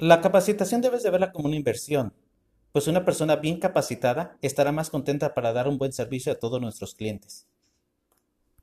La capacitación debes de verla como una inversión, pues una persona bien capacitada estará más contenta para dar un buen servicio a todos nuestros clientes.